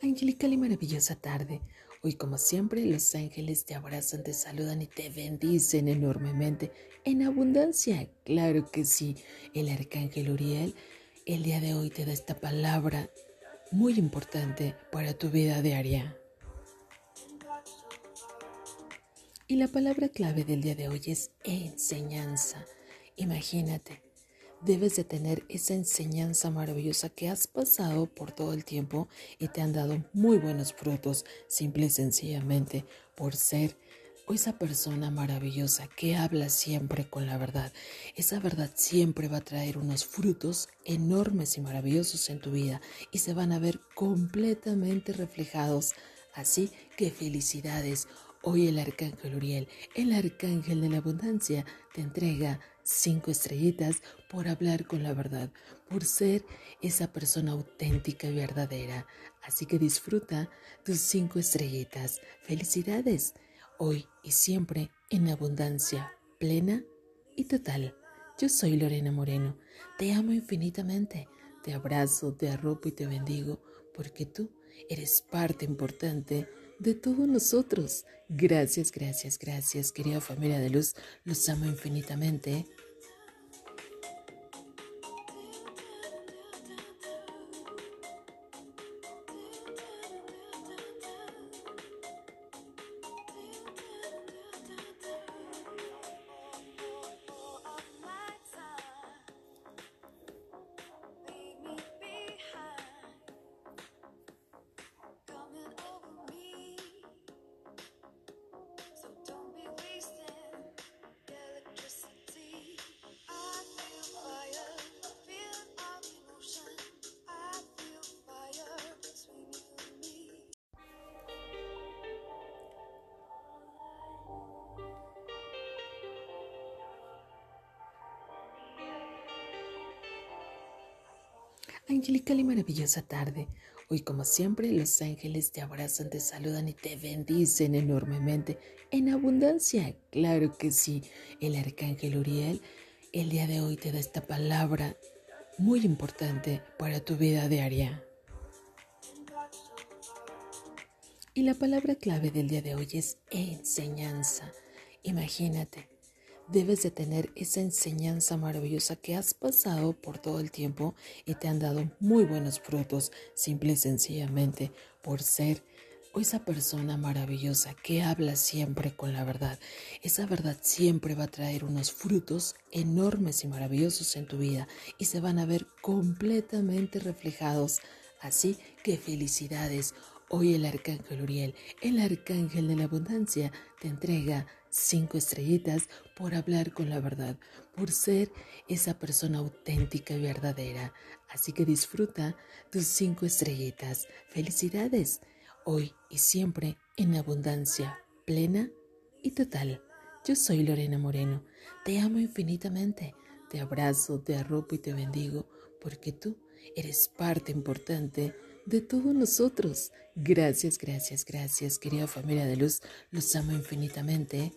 Angelical y maravillosa tarde. Hoy como siempre los ángeles te abrazan, te saludan y te bendicen enormemente. En abundancia, claro que sí. El arcángel Uriel el día de hoy te da esta palabra muy importante para tu vida diaria. Y la palabra clave del día de hoy es enseñanza. Imagínate, debes de tener esa enseñanza maravillosa que has pasado por todo el tiempo y te han dado muy buenos frutos, simple y sencillamente por ser esa persona maravillosa que habla siempre con la verdad. Esa verdad siempre va a traer unos frutos enormes y maravillosos en tu vida y se van a ver completamente reflejados. Así que felicidades. Hoy el arcángel Uriel, el arcángel de la abundancia, te entrega cinco estrellitas por hablar con la verdad, por ser esa persona auténtica y verdadera. Así que disfruta tus cinco estrellitas. Felicidades, hoy y siempre en abundancia, plena y total. Yo soy Lorena Moreno. Te amo infinitamente. Te abrazo, te arropo y te bendigo porque tú eres parte importante de todos nosotros. Gracias, gracias, gracias, querida familia de luz. Los amo infinitamente. Angelical y maravillosa tarde. Hoy como siempre los ángeles te abrazan, te saludan y te bendicen enormemente. En abundancia, claro que sí. El arcángel Uriel el día de hoy te da esta palabra muy importante para tu vida diaria. Y la palabra clave del día de hoy es enseñanza. Imagínate debes de tener esa enseñanza maravillosa que has pasado por todo el tiempo y te han dado muy buenos frutos, simple y sencillamente por ser esa persona maravillosa que habla siempre con la verdad. Esa verdad siempre va a traer unos frutos enormes y maravillosos en tu vida y se van a ver completamente reflejados. Así que felicidades. Hoy el arcángel Uriel, el arcángel de la abundancia, te entrega cinco estrellitas por hablar con la verdad, por ser esa persona auténtica y verdadera. Así que disfruta tus cinco estrellitas. Felicidades, hoy y siempre en abundancia, plena y total. Yo soy Lorena Moreno. Te amo infinitamente. Te abrazo, te arropo y te bendigo porque tú eres parte importante de todos nosotros. Gracias, gracias, gracias, querida familia de luz. Los amo infinitamente.